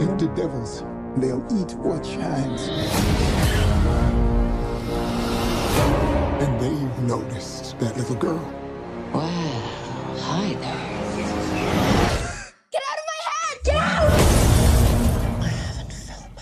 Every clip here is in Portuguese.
And the devils, they'll eat what shines. And they've noticed that little girl. Well, hi there.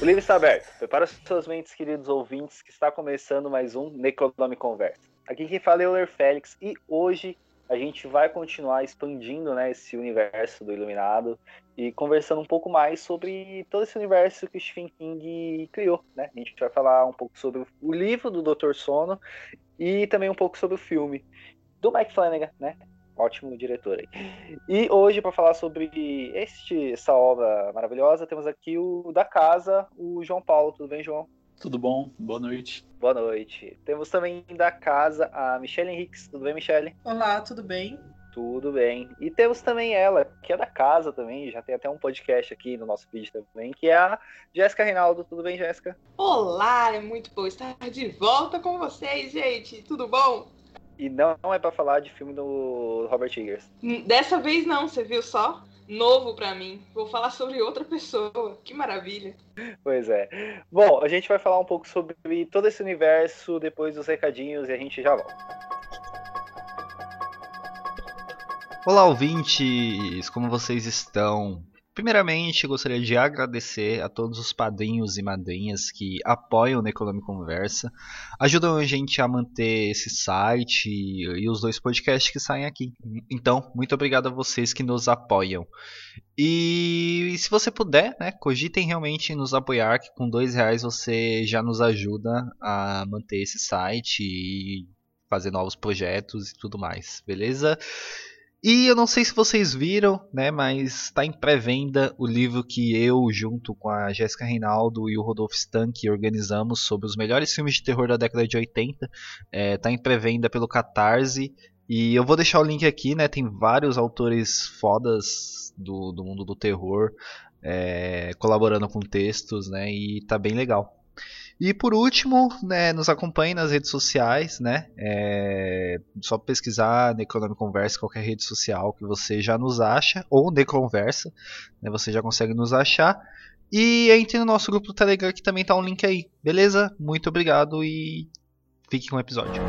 O livro está aberto. Prepara suas mentes, queridos ouvintes, que está começando mais um Necronome Conversa. Aqui quem fala é o Euler Félix e hoje a gente vai continuar expandindo né, esse universo do Iluminado e conversando um pouco mais sobre todo esse universo que o Stephen King criou. Né? A gente vai falar um pouco sobre o livro do Dr. Sono e também um pouco sobre o filme do Mike Flanagan, né? Ótimo diretor aí. E hoje, para falar sobre este, essa obra maravilhosa, temos aqui o da casa, o João Paulo. Tudo bem, João? Tudo bom? Boa noite. Boa noite. Temos também da casa a Michelle Henriques. Tudo bem, Michelle? Olá, tudo bem? Tudo bem. E temos também ela, que é da casa também, já tem até um podcast aqui no nosso vídeo também, que é a Jéssica Reinaldo. Tudo bem, Jéssica? Olá, é muito bom estar de volta com vocês, gente. Tudo bom? E não é para falar de filme do Robert Eggers. Dessa vez não, você viu só? Novo para mim. Vou falar sobre outra pessoa. Que maravilha. Pois é. Bom, a gente vai falar um pouco sobre todo esse universo depois dos recadinhos e a gente já volta. Olá, ouvintes! Como vocês estão? Primeiramente, gostaria de agradecer a todos os padrinhos e madrinhas que apoiam o Necronome Conversa, ajudam a gente a manter esse site e os dois podcasts que saem aqui. Então, muito obrigado a vocês que nos apoiam. E, se você puder, né, cogitem realmente nos apoiar, que com dois reais você já nos ajuda a manter esse site e fazer novos projetos e tudo mais, beleza? E eu não sei se vocês viram, né, mas está em pré-venda o livro que eu, junto com a Jéssica Reinaldo e o Rodolfo Stank, organizamos sobre os melhores filmes de terror da década de 80. Está é, tá em pré-venda pelo Catarse. E eu vou deixar o link aqui, né? Tem vários autores fodas do, do mundo do terror é, colaborando com textos, né? E tá bem legal. E por último, né, nos acompanhe nas redes sociais, né? É só pesquisar Necronome Conversa qualquer rede social que você já nos acha, ou Neconversa, né, você já consegue nos achar. E entre no nosso grupo do Telegram que também tá um link aí, beleza? Muito obrigado e fique com o episódio.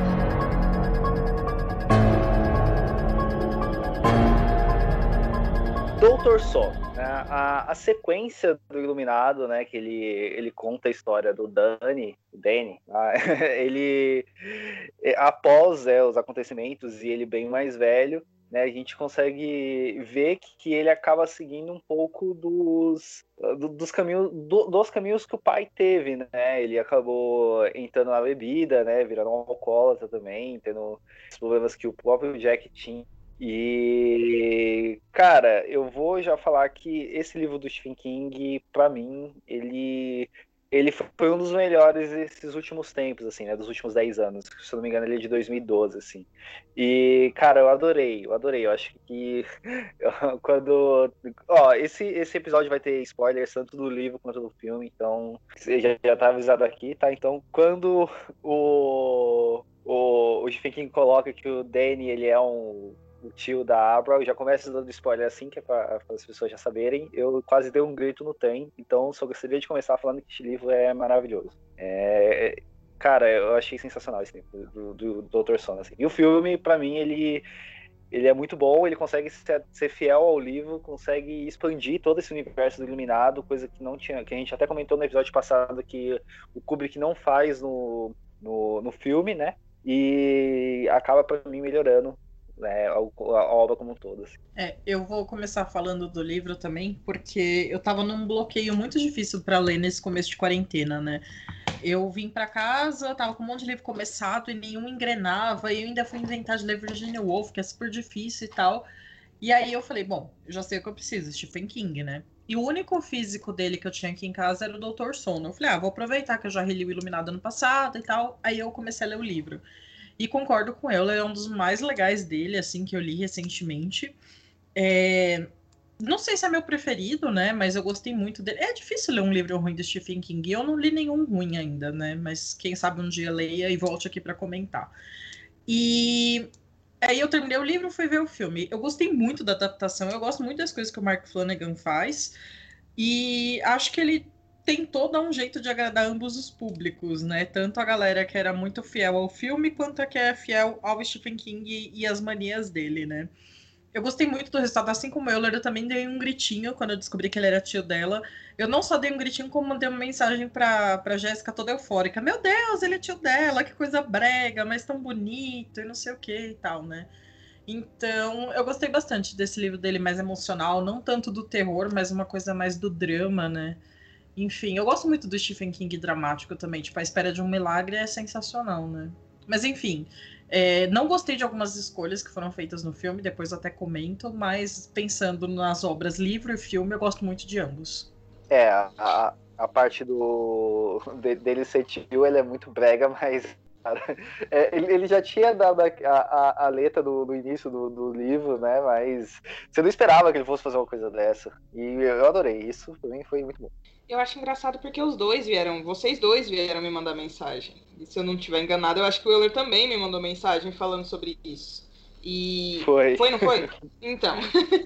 Doutor Só, a, a, sequência do Iluminado, né, que ele, ele conta a história do Danny, o Danny, ah, ele após é, os acontecimentos e ele bem mais velho, né, a gente consegue ver que, ele acaba seguindo um pouco dos, do, dos caminhos do, dos caminhos que o pai teve, né? Ele acabou entrando na bebida, né, virando um alcoólatra também, tendo os problemas que o próprio Jack tinha e, cara, eu vou já falar que esse livro do Stephen King, para mim, ele ele foi um dos melhores desses últimos tempos, assim, né? Dos últimos 10 anos. Se eu não me engano, ele é de 2012, assim. E, cara, eu adorei, eu adorei. Eu acho que quando. Ó, esse, esse episódio vai ter spoilers tanto do livro quanto do filme, então. Você já, já tá avisado aqui, tá? Então, quando o. O, o Stephen King coloca que o Danny ele é um o tio da Abra, eu já começo dando spoiler assim, que é para as pessoas já saberem. Eu quase dei um grito no TEM, então só gostaria de começar falando que este livro é maravilhoso. É, cara, eu achei sensacional esse livro do, do, do Dr. Sono. Assim. E o filme, para mim, ele, ele é muito bom, ele consegue ser, ser, fiel ao livro, consegue expandir todo esse universo do Iluminado, coisa que não tinha, que a gente até comentou no episódio passado que o Kubrick não faz no, no, no filme, né? E acaba para mim melhorando né, a, a, obra como um todo. Assim. É, eu vou começar falando do livro também, porque eu tava num bloqueio muito difícil para ler nesse começo de quarentena, né? Eu vim para casa, tava com um monte de livro começado e nenhum engrenava, e eu ainda fui inventar de ler Virginia Woolf, que é super difícil e tal. E aí eu falei, bom, eu já sei o que eu preciso, Stephen King, né? E o único físico dele que eu tinha aqui em casa era o Doutor Sono. Eu falei, ah, vou aproveitar que eu já reli o Iluminado ano passado e tal. Aí eu comecei a ler o livro. E concordo com ela, é um dos mais legais dele, assim, que eu li recentemente. É... Não sei se é meu preferido, né? Mas eu gostei muito dele. É difícil ler um livro ruim do Stephen King. Eu não li nenhum ruim ainda, né? Mas quem sabe um dia leia e volte aqui para comentar. E aí eu terminei o livro, fui ver o filme. Eu gostei muito da adaptação. Eu gosto muito das coisas que o Mark Flanagan faz. E acho que ele tentou dar um jeito de agradar ambos os públicos, né? Tanto a galera que era muito fiel ao filme, quanto a que é fiel ao Stephen King e as manias dele, né? Eu gostei muito do resultado, assim como o Euler, eu também dei um gritinho quando eu descobri que ele era tio dela. Eu não só dei um gritinho, como mandei uma mensagem pra, pra Jéssica toda eufórica. Meu Deus, ele é tio dela, que coisa brega, mas tão bonito e não sei o que e tal, né? Então, eu gostei bastante desse livro dele mais emocional, não tanto do terror, mas uma coisa mais do drama, né? Enfim, eu gosto muito do Stephen King dramático também. Tipo, A Espera de um Milagre é sensacional, né? Mas enfim, é, não gostei de algumas escolhas que foram feitas no filme, depois até comento, mas pensando nas obras livro e filme, eu gosto muito de ambos. É, a, a parte do de, dele ser tio, ele é muito brega, mas cara, é, ele, ele, já tinha dado a, a, a letra do, do início do, do, livro, né? Mas você não esperava que ele fosse fazer uma coisa dessa. E eu adorei isso, mim foi muito bom. Eu acho engraçado porque os dois vieram, vocês dois vieram me mandar mensagem. E se eu não estiver enganado, eu acho que o Euler também me mandou mensagem falando sobre isso. E. Foi. Foi, não foi? Então.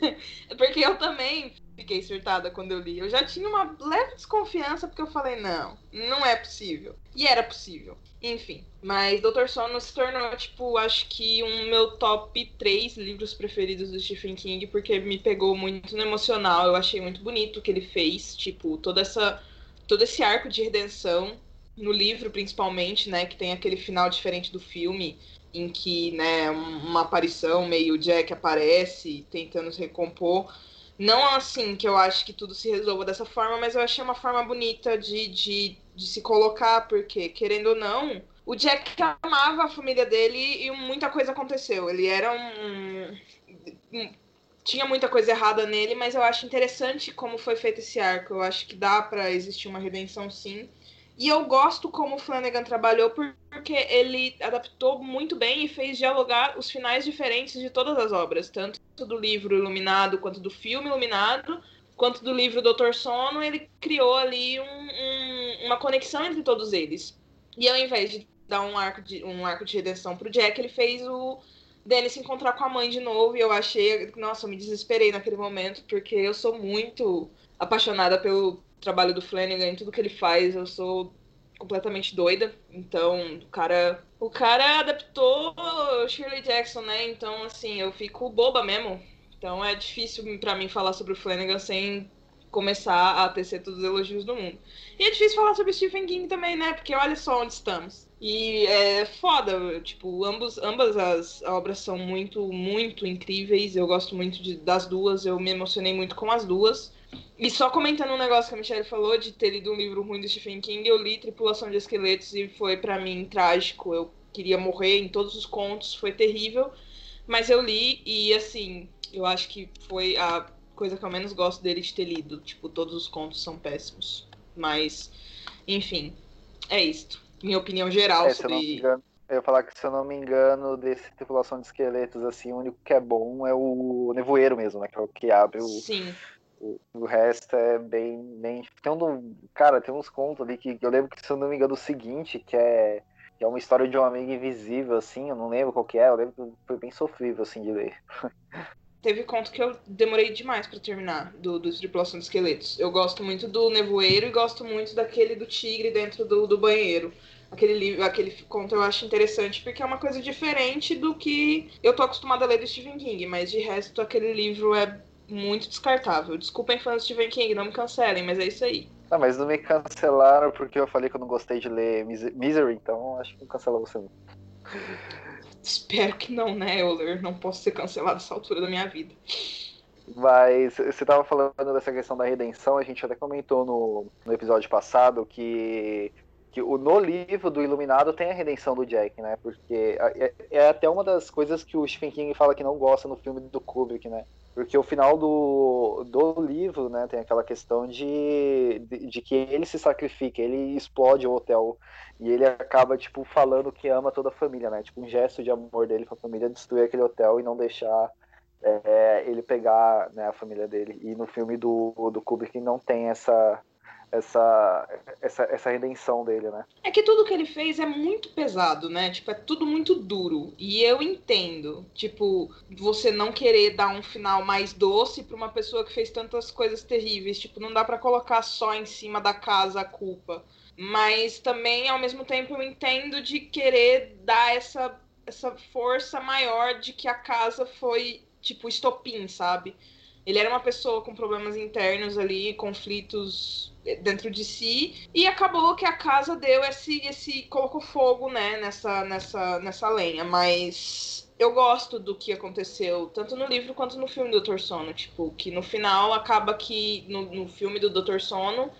porque eu também fiquei surtada quando eu li. Eu já tinha uma leve desconfiança, porque eu falei, não, não é possível. E era possível. Enfim. Mas Doutor Sono se tornou, tipo, acho que um meu top 3 livros preferidos do Stephen King, porque me pegou muito no emocional. Eu achei muito bonito o que ele fez. Tipo, toda essa. Todo esse arco de redenção no livro, principalmente, né? Que tem aquele final diferente do filme em que, né, uma aparição meio Jack aparece tentando se recompor. Não assim que eu acho que tudo se resolva dessa forma, mas eu achei uma forma bonita de, de, de se colocar, porque, querendo ou não, o Jack amava a família dele e muita coisa aconteceu. Ele era um, um. Tinha muita coisa errada nele, mas eu acho interessante como foi feito esse arco. Eu acho que dá para existir uma redenção sim. E eu gosto como o Flanagan trabalhou porque ele adaptou muito bem e fez dialogar os finais diferentes de todas as obras, tanto do livro Iluminado quanto do filme Iluminado, quanto do livro Doutor Sono. Ele criou ali um, um, uma conexão entre todos eles. E ao invés de dar um arco de, um arco de redenção pro Jack, ele fez o Danny se encontrar com a mãe de novo. E eu achei, nossa, eu me desesperei naquele momento, porque eu sou muito apaixonada pelo, trabalho do Flanagan, tudo que ele faz, eu sou completamente doida. Então, o cara. O cara adaptou Shirley Jackson, né? Então, assim, eu fico boba mesmo. Então é difícil para mim falar sobre o Flanagan sem começar a tecer todos os elogios do mundo. E é difícil falar sobre Stephen King também, né? Porque olha só onde estamos. E é foda, tipo, ambos, ambas as obras são muito, muito incríveis. Eu gosto muito de, das duas, eu me emocionei muito com as duas. E só comentando um negócio que a Michelle falou de ter lido um livro ruim do Stephen King, eu li Tripulação de Esqueletos e foi para mim trágico. Eu queria morrer em todos os contos, foi terrível. Mas eu li e assim, eu acho que foi a coisa que eu menos gosto dele de ter lido. Tipo, todos os contos são péssimos. Mas, enfim, é isto. Minha opinião geral é, sobre. Engano, eu ia falar que, se eu não me engano, desse tripulação de esqueletos, assim, o único que é bom é o nevoeiro mesmo, né? Que é o que abre o. Sim o, resto é bem, bem. Tem um. Cara, tem uns contos ali que eu lembro que, se eu não me engano, o seguinte, que é. Que é uma história de um amigo invisível, assim, eu não lembro qual que é, eu lembro que foi bem sofrível, assim, de ler. Teve conto que eu demorei demais para terminar, do, do Tripulação de Esqueletos. Eu gosto muito do Nevoeiro e gosto muito daquele do tigre dentro do, do banheiro. Aquele livro, aquele conto eu acho interessante porque é uma coisa diferente do que eu tô acostumada a ler do Stephen King, mas de resto aquele livro é muito descartável. Desculpem fãs de Stephen King, não me cancelem, mas é isso aí. Ah, mas não me cancelaram porque eu falei que eu não gostei de ler Misery, então acho que não cancela você não. Espero que não, né, Euler? Não posso ser cancelado essa altura da minha vida. Mas você estava falando dessa questão da redenção, a gente até comentou no, no episódio passado que, que o, no livro do Iluminado tem a redenção do Jack, né? Porque é, é até uma das coisas que o Stephen King fala que não gosta no filme do Kubrick, né? Porque o final do, do livro, né, tem aquela questão de, de, de, que ele se sacrifica, ele explode o hotel e ele acaba, tipo, falando que ama toda a família, né? Tipo, um gesto de amor dele pra família, destruir aquele hotel e não deixar é, ele pegar né, a família dele. E no filme do, do Kubrick não tem essa, essa, essa, essa redenção dele, né? É que tudo que ele fez é muito pesado, né? Tipo, é tudo muito duro. E eu entendo, tipo, você não querer dar um final mais doce pra uma pessoa que fez tantas coisas terríveis. Tipo, não dá para colocar só em cima da casa a culpa. Mas também, ao mesmo tempo, eu entendo de querer dar essa, essa força maior de que a casa foi, tipo, estopim, sabe? Ele era uma pessoa com problemas internos ali, conflitos dentro de si, e acabou que a casa deu esse, esse colocou fogo, né, nessa, nessa, nessa lenha, mas eu gosto do que aconteceu, tanto no livro quanto no filme do Dr. Sono, tipo, que no final acaba que no, no filme do Dr. Sono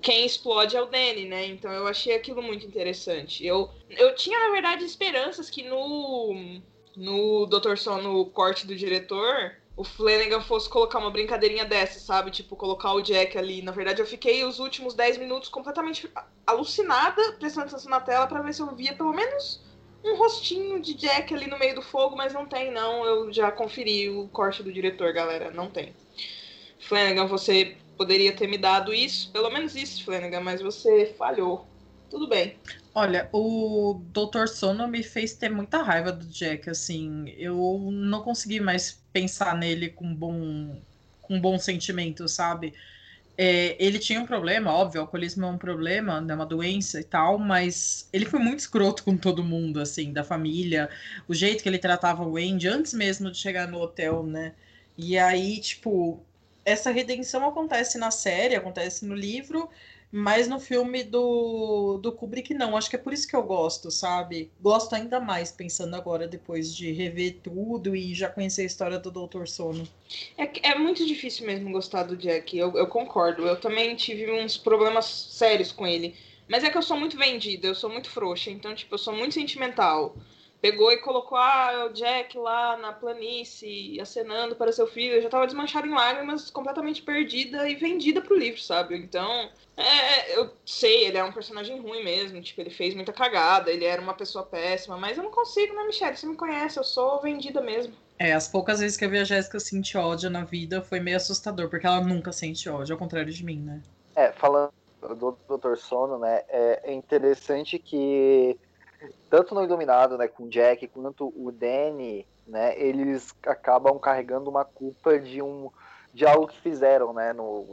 quem explode é o Danny, né? Então eu achei aquilo muito interessante. Eu, eu tinha, na verdade, esperanças que no, no Dr. Sono, corte do diretor, o Flanagan fosse colocar uma brincadeirinha dessa, sabe? Tipo, colocar o Jack ali. Na verdade, eu fiquei os últimos 10 minutos completamente alucinada, prestando atenção na tela para ver se eu via pelo menos um rostinho de Jack ali no meio do fogo, mas não tem, não. Eu já conferi o corte do diretor, galera. Não tem. Flanagan, você poderia ter me dado isso, pelo menos isso, Flanagan, mas você falhou. Tudo bem. Olha, o Dr. Sono me fez ter muita raiva do Jack, assim. Eu não consegui mais pensar nele com bom, com bom sentimento, sabe? É, ele tinha um problema, óbvio, o alcoolismo é um problema, é né, uma doença e tal, mas ele foi muito escroto com todo mundo, assim, da família, o jeito que ele tratava o Wendy antes mesmo de chegar no hotel, né? E aí, tipo, essa redenção acontece na série, acontece no livro, mas no filme do, do Kubrick, não. Acho que é por isso que eu gosto, sabe? Gosto ainda mais pensando agora, depois de rever tudo e já conhecer a história do Doutor Sono. É, é muito difícil mesmo gostar do Jack, eu, eu concordo. Eu também tive uns problemas sérios com ele. Mas é que eu sou muito vendida, eu sou muito frouxa, então, tipo, eu sou muito sentimental pegou e colocou ah, o Jack lá na planície, acenando para seu filho. Eu já tava desmanchada em lágrimas, completamente perdida e vendida pro livro, sabe? Então, é, eu sei, ele é um personagem ruim mesmo. Tipo, ele fez muita cagada, ele era uma pessoa péssima, mas eu não consigo, né, Michelle? Você me conhece, eu sou vendida mesmo. É, as poucas vezes que eu vi a Jéssica sentir ódio na vida foi meio assustador, porque ela nunca sente ódio, ao contrário de mim, né? É, falando do Dr. Sono, né, é interessante que tanto no Iluminado, né, com o Jack, quanto o Danny, né, eles acabam carregando uma culpa de um de algo que fizeram, né, no,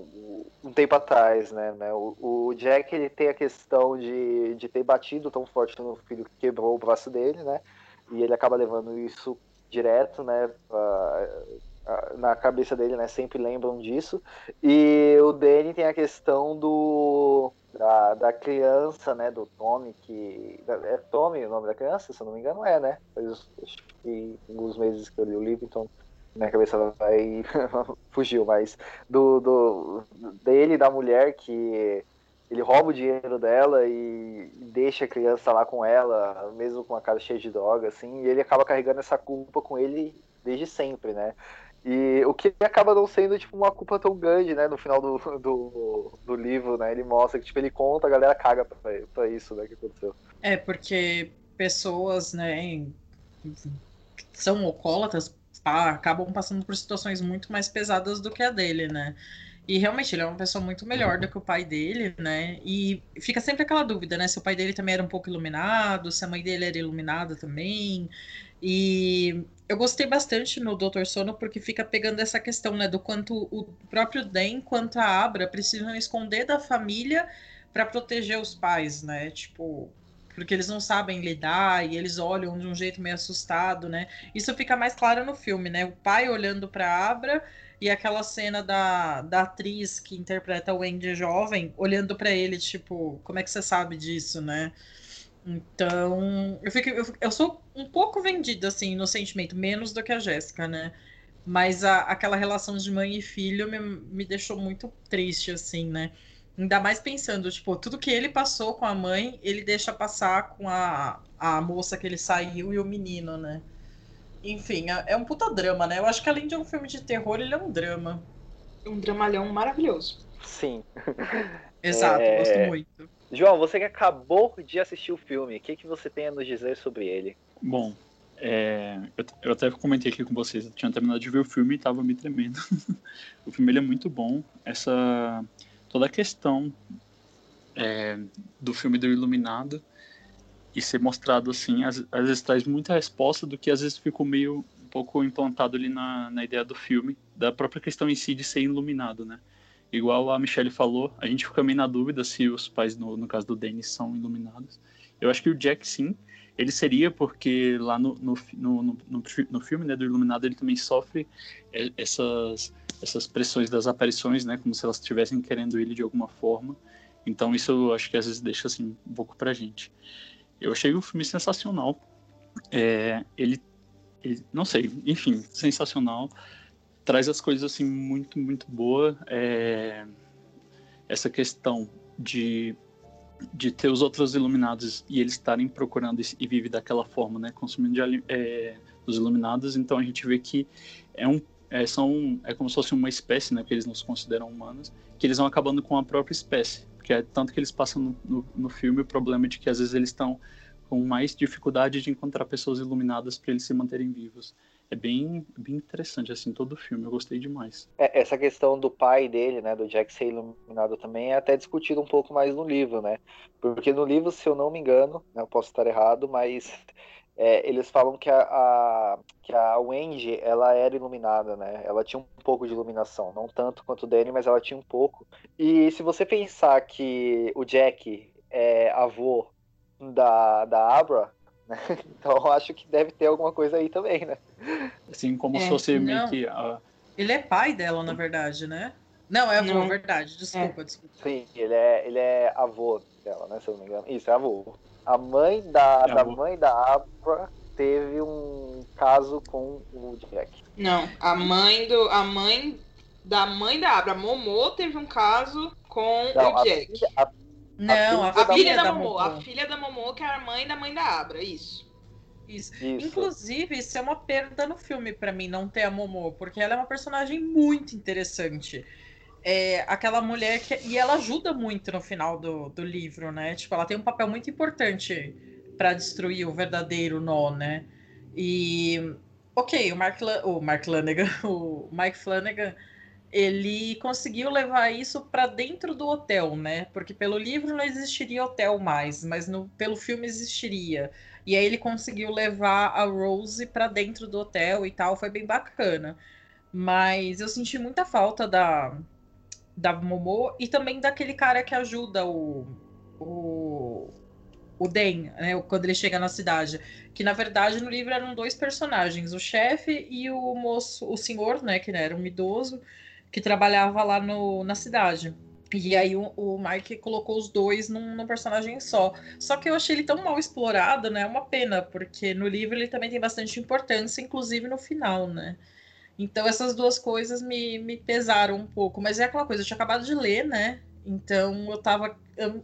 um tempo atrás, né, né o, o, Jack ele tem a questão de, de ter batido tão forte no filho que quebrou o braço dele, né, e ele acaba levando isso direto, né, na cabeça dele, né, sempre lembram disso, e o Danny tem a questão do da, da criança, né, do Tommy, que. É Tommy o nome da criança, se eu não me engano, é, né? Faz alguns meses que eu li o livro, então minha cabeça vai. fugiu, mas do, do dele da mulher que ele rouba o dinheiro dela e deixa a criança lá com ela, mesmo com a cara cheia de droga, assim, e ele acaba carregando essa culpa com ele desde sempre, né? E o que acaba não sendo tipo uma culpa tão grande, né? No final do, do, do livro, né? Ele mostra que tipo, ele conta, a galera caga pra, pra isso, né? Que aconteceu. É, porque pessoas, né, que são alcoólatras acabam passando por situações muito mais pesadas do que a dele, né? E realmente ele é uma pessoa muito melhor do que o pai dele, né? E fica sempre aquela dúvida, né? Se o pai dele também era um pouco iluminado, se a mãe dele era iluminada também. E eu gostei bastante no Doutor Sono porque fica pegando essa questão, né, do quanto o próprio Den quanto a Abra precisam esconder da família para proteger os pais, né? Tipo, porque eles não sabem lidar e eles olham de um jeito meio assustado, né? Isso fica mais claro no filme, né? O pai olhando para Abra e aquela cena da, da atriz que interpreta o Andy jovem olhando para ele, tipo, como é que você sabe disso, né? Então, eu, fico, eu, eu sou um pouco vendida, assim, no sentimento, menos do que a Jéssica, né? Mas a, aquela relação de mãe e filho me, me deixou muito triste, assim, né? Ainda mais pensando, tipo, tudo que ele passou com a mãe, ele deixa passar com a, a moça que ele saiu e o menino, né? Enfim, é, é um puta drama, né? Eu acho que além de um filme de terror, ele é um drama. Um dramalhão maravilhoso. Sim. Exato, é... gosto muito. João, você que acabou de assistir o filme, o que, que você tem a nos dizer sobre ele? Bom, é, eu, eu, até comentei aqui com vocês, eu tinha terminado de ver o filme e estava me tremendo. o filme é muito bom. Essa toda a questão é, do filme do Iluminado e ser mostrado assim, às, às, vezes traz muita resposta do que às vezes ficou meio um pouco implantado ali na, na ideia do filme, da própria questão em si de ser iluminado, né? Igual a Michelle falou, a gente fica meio na dúvida se os pais, no, no caso do Danny, são iluminados. Eu acho que o Jack, sim, ele seria, porque lá no, no, no, no, no filme né, do Iluminado ele também sofre essas, essas pressões das aparições, né? Como se elas estivessem querendo ele de alguma forma. Então isso eu acho que às vezes deixa assim um pouco pra gente. Eu achei o filme sensacional. É, ele, ele, não sei, enfim, sensacional. Traz as coisas assim muito, muito boa. É, essa questão de de ter os outros iluminados e eles estarem procurando e vive daquela forma, né, consumindo de, é, dos iluminados. Então a gente vê que é um é, são é como se fosse uma espécie, né, que eles nos consideram humanos, que eles vão acabando com a própria espécie que é tanto que eles passam no, no, no filme o problema de que às vezes eles estão com mais dificuldade de encontrar pessoas iluminadas para eles se manterem vivos. É bem, bem interessante, assim, todo o filme, eu gostei demais. É, essa questão do pai dele, né, do Jack ser iluminado também, é até discutido um pouco mais no livro, né? Porque no livro, se eu não me engano, né, eu posso estar errado, mas é, eles falam que a, a, que a Wendy, ela era iluminada, né? Ela tinha um pouco de iluminação, não tanto quanto o Danny, mas ela tinha um pouco. E se você pensar que o Jack é avô da, da Abra, né? Então eu acho que deve ter alguma coisa aí também, né? Assim, como é, se fosse meio que... A... Ele é pai dela, na verdade, né? Não, é avô, não. verdade. Desculpa, é. desculpa. Sim, ele é, ele é avô dela, né? Se eu não me engano. Isso, é avô. A mãe da, é da mãe da Abra teve um caso com o Jack. Não, a mãe do a mãe da mãe da Abra, Momô, teve um caso com não, o Jack. Filha, a, não, a, a filha, filha da, da Momô, a filha da Momô que é a mãe da mãe da Abra, isso. Isso. isso. Inclusive, isso é uma perda no filme para mim, não ter a Momô, porque ela é uma personagem muito interessante é aquela mulher que. E ela ajuda muito no final do, do livro, né? Tipo, ela tem um papel muito importante para destruir o verdadeiro nó, né? E. Ok, o Mark, o Mark Flanagan, o Mike Flanagan, ele conseguiu levar isso para dentro do hotel, né? Porque pelo livro não existiria hotel mais, mas no, pelo filme existiria. E aí ele conseguiu levar a Rose para dentro do hotel e tal, foi bem bacana. Mas eu senti muita falta da, da Momo e também daquele cara que ajuda o o, o Den, né, quando ele chega na cidade, que na verdade no livro eram dois personagens, o chefe e o moço, o senhor, né, que era um idoso que trabalhava lá no, na cidade. E aí o, o Mike colocou os dois num, num, personagem só. Só que eu achei ele tão mal explorado, né? É uma pena, porque no livro ele também tem bastante importância, inclusive no final, né? Então essas duas coisas me, me pesaram um pouco. Mas é aquela coisa, eu tinha acabado de ler, né? Então eu tava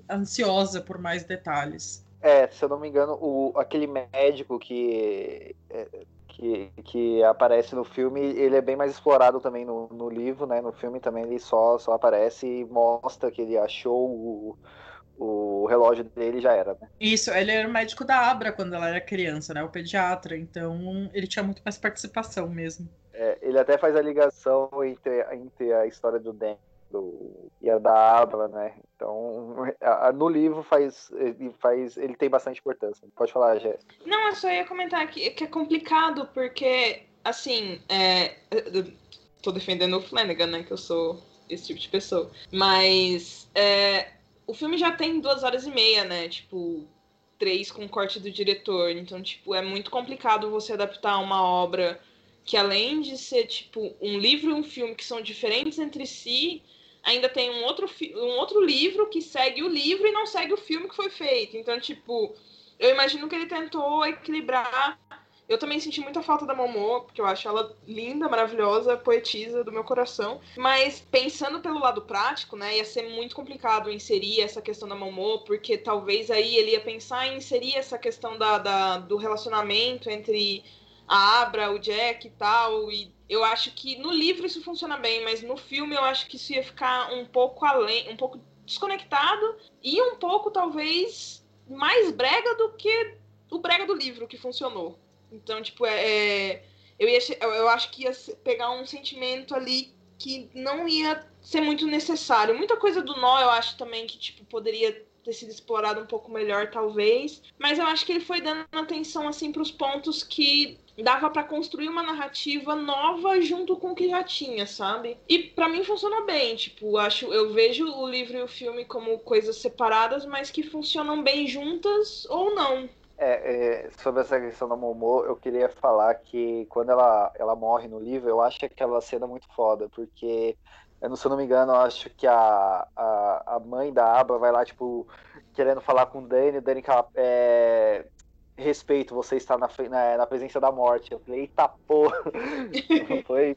ansiosa por mais detalhes. É, se eu não me engano, o, aquele médico que, é, que, que aparece no filme, ele é bem mais explorado também no, no livro, né? No filme também ele só, só aparece e mostra que ele achou o, o relógio dele já era, né? Isso, ele era médico da Abra quando ela era criança, né? O pediatra, então ele tinha muito mais participação mesmo. É, ele até faz a ligação entre, entre a história do Dan do, da Abra, né? Então, no livro faz ele, faz, ele tem bastante importância. Pode falar, Jé. Não, eu só ia comentar que, que é complicado, porque, assim, é, tô defendendo o Flanagan, né? Que eu sou esse tipo de pessoa. Mas é, o filme já tem duas horas e meia, né? Tipo, três com corte do diretor. Então, tipo, é muito complicado você adaptar uma obra que além de ser tipo um livro e um filme que são diferentes entre si, ainda tem um outro, um outro livro que segue o livro e não segue o filme que foi feito. Então, tipo, eu imagino que ele tentou equilibrar. Eu também senti muita falta da Momô, porque eu acho ela linda, maravilhosa, poetisa do meu coração. Mas pensando pelo lado prático, né, ia ser muito complicado inserir essa questão da Momô, porque talvez aí ele ia pensar em inserir essa questão da, da do relacionamento entre a Abra, o Jack e tal. E eu acho que no livro isso funciona bem, mas no filme eu acho que isso ia ficar um pouco além, um pouco desconectado e um pouco talvez mais brega do que o brega do livro que funcionou. Então, tipo, é, é eu, ia, eu acho que ia pegar um sentimento ali que não ia ser muito necessário. Muita coisa do nó eu acho também que tipo poderia ter sido explorado um pouco melhor talvez, mas eu acho que ele foi dando atenção assim para os pontos que dava para construir uma narrativa nova junto com o que já tinha, sabe? E para mim funcionou bem, tipo, acho eu vejo o livro e o filme como coisas separadas, mas que funcionam bem juntas ou não. É, é, sobre essa questão da Momo, eu queria falar que quando ela, ela morre no livro, eu acho aquela cena muito foda, porque, eu, se eu não me engano, eu acho que a, a, a mãe da Abra vai lá, tipo, querendo falar com o Dani, o Dani é, respeito, você está na, na, na, presença da morte. Eu falei, eita porra! Foi.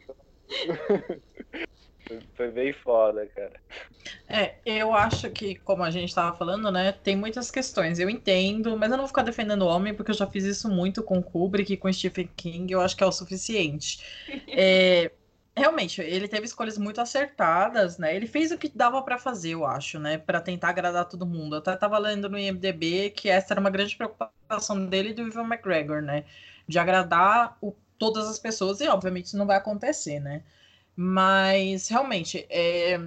Foi bem foda, cara. É, eu acho que, como a gente estava falando, né, tem muitas questões. Eu entendo, mas eu não vou ficar defendendo o homem, porque eu já fiz isso muito com Kubrick e com Stephen King, eu acho que é o suficiente. É, realmente, ele teve escolhas muito acertadas, né? Ele fez o que dava para fazer, eu acho, né? Para tentar agradar todo mundo. Eu até tava lendo no IMDb que essa era uma grande preocupação dele e do Ivan McGregor, né? De agradar o, todas as pessoas, e obviamente isso não vai acontecer, né? Mas realmente, é,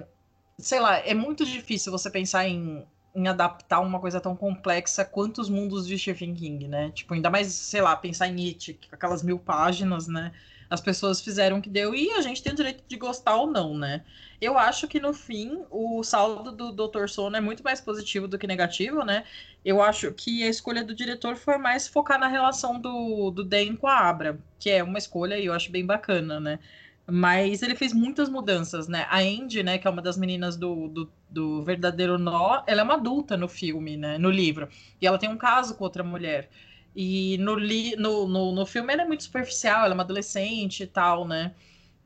sei lá, é muito difícil você pensar em, em adaptar uma coisa tão complexa quanto os mundos de Stephen King, né? Tipo, ainda mais, sei lá, pensar em Nietzsche, aquelas mil páginas, né? As pessoas fizeram o que deu e a gente tem o direito de gostar ou não, né? Eu acho que no fim o saldo do Dr. Sono é muito mais positivo do que negativo, né? Eu acho que a escolha do diretor foi mais focar na relação do, do Dan com a Abra, que é uma escolha e eu acho bem bacana, né? Mas ele fez muitas mudanças, né? A Andy, né, que é uma das meninas do, do, do, Verdadeiro Nó, ela é uma adulta no filme, né? No livro. E ela tem um caso com outra mulher. E no, li, no, no, no filme ela é muito superficial, ela é uma adolescente e tal, né?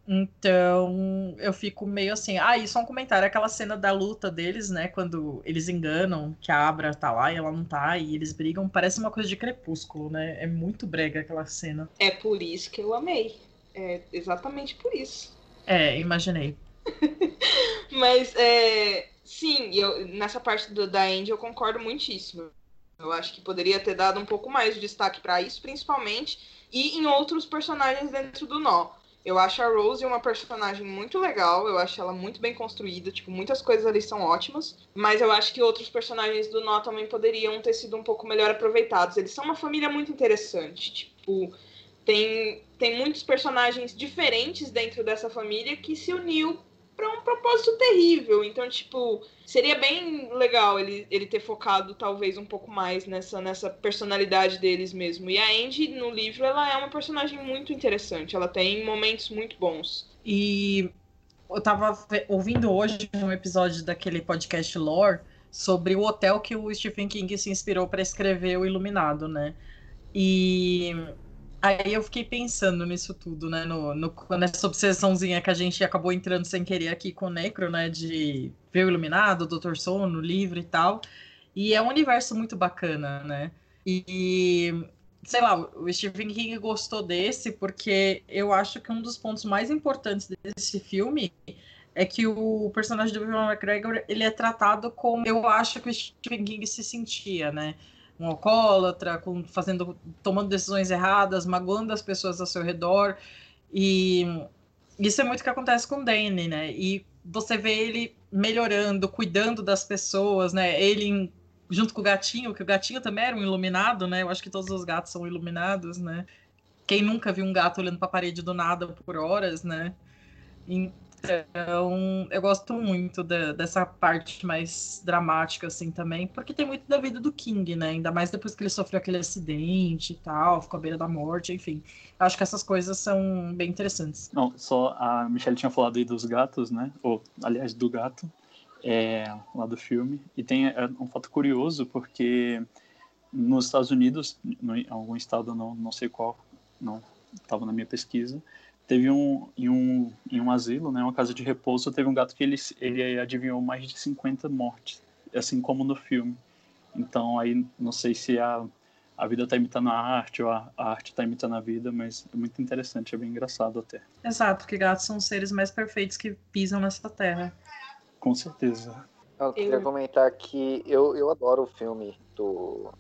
Então eu fico meio assim. Ah, e só um comentário: aquela cena da luta deles, né? Quando eles enganam que a Abra tá lá e ela não tá, e eles brigam, parece uma coisa de crepúsculo, né? É muito brega aquela cena. É por isso que eu amei. É exatamente por isso. É, imaginei. Mas, é, sim, eu, nessa parte do, da Andy eu concordo muitíssimo. Eu acho que poderia ter dado um pouco mais de destaque para isso, principalmente, e em outros personagens dentro do Nó. Eu acho a Rose uma personagem muito legal, eu acho ela muito bem construída, tipo, muitas coisas ali são ótimas, mas eu acho que outros personagens do Nó também poderiam ter sido um pouco melhor aproveitados. Eles são uma família muito interessante, tipo, tem, tem muitos personagens diferentes dentro dessa família que se uniu para um propósito terrível. Então, tipo, seria bem legal ele, ele ter focado talvez um pouco mais nessa, nessa personalidade deles mesmo. E a Andy, no livro, ela é uma personagem muito interessante. Ela tem momentos muito bons. E eu tava ouvindo hoje um episódio daquele podcast Lore sobre o hotel que o Stephen King se inspirou para escrever o Iluminado, né? E Aí eu fiquei pensando nisso tudo, né? No, no, nessa obsessãozinha que a gente acabou entrando sem querer aqui com o Necro, né? De ver o Iluminado, Doutor Sono, livro e tal. E é um universo muito bacana, né? E, sei lá, o Stephen King gostou desse porque eu acho que um dos pontos mais importantes desse filme é que o personagem do William McGregor ele é tratado como eu acho que o Stephen King se sentia, né? Um alcoólatra, com, fazendo, tomando decisões erradas, magoando as pessoas ao seu redor. E isso é muito o que acontece com o Danny, né? E você vê ele melhorando, cuidando das pessoas, né? Ele junto com o gatinho, que o gatinho também era um iluminado, né? Eu acho que todos os gatos são iluminados, né? Quem nunca viu um gato olhando para a parede do nada por horas, né? Então, eu gosto muito de, dessa parte mais dramática, assim, também, porque tem muito da vida do King, né? Ainda mais depois que ele sofreu aquele acidente e tal, ficou à beira da morte, enfim. Acho que essas coisas são bem interessantes. Não, só a Michelle tinha falado aí dos gatos, né? Ou, aliás, do gato, é, lá do filme. E tem é, um fato curioso, porque nos Estados Unidos, em algum estado, não, não sei qual, não estava na minha pesquisa, teve um em um em um asilo, né, uma casa de repouso, teve um gato que ele ele adivinhou mais de 50 mortes, assim como no filme. Então aí não sei se a a vida está imitando a arte ou a, a arte está imitando a vida, mas é muito interessante, é bem engraçado até. Exato, porque gatos são os seres mais perfeitos que pisam nessa terra. Com certeza. Eu queria comentar que eu, eu adoro o filme do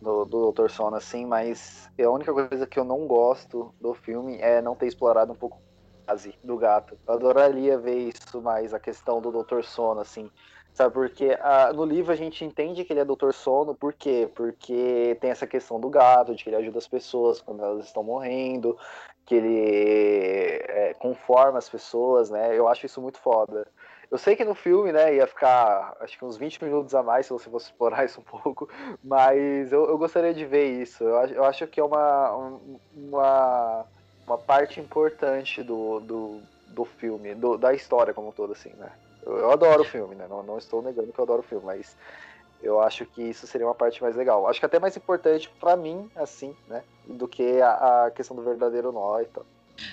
do, do Dr. Sono, assim, mas a única coisa que eu não gosto do filme é não ter explorado um pouco frase do gato. Eu adoraria ver isso mais, a questão do Dr. Sono, assim. Sabe, porque ah, no livro a gente entende que ele é Dr. Sono, por quê? Porque tem essa questão do gato, de que ele ajuda as pessoas quando elas estão morrendo, que ele é, conforma as pessoas, né? Eu acho isso muito foda. Eu sei que no filme, né, ia ficar acho que uns 20 minutos a mais se você fosse explorar isso um pouco, mas eu, eu gostaria de ver isso. Eu, eu acho que é uma, uma, uma parte importante do, do, do filme, do, da história como um todo, assim, né? Eu, eu adoro o filme, né? Não, não estou negando que eu adoro o filme, mas eu acho que isso seria uma parte mais legal. Acho que até mais importante para mim, assim, né? Do que a, a questão do verdadeiro nó e tal.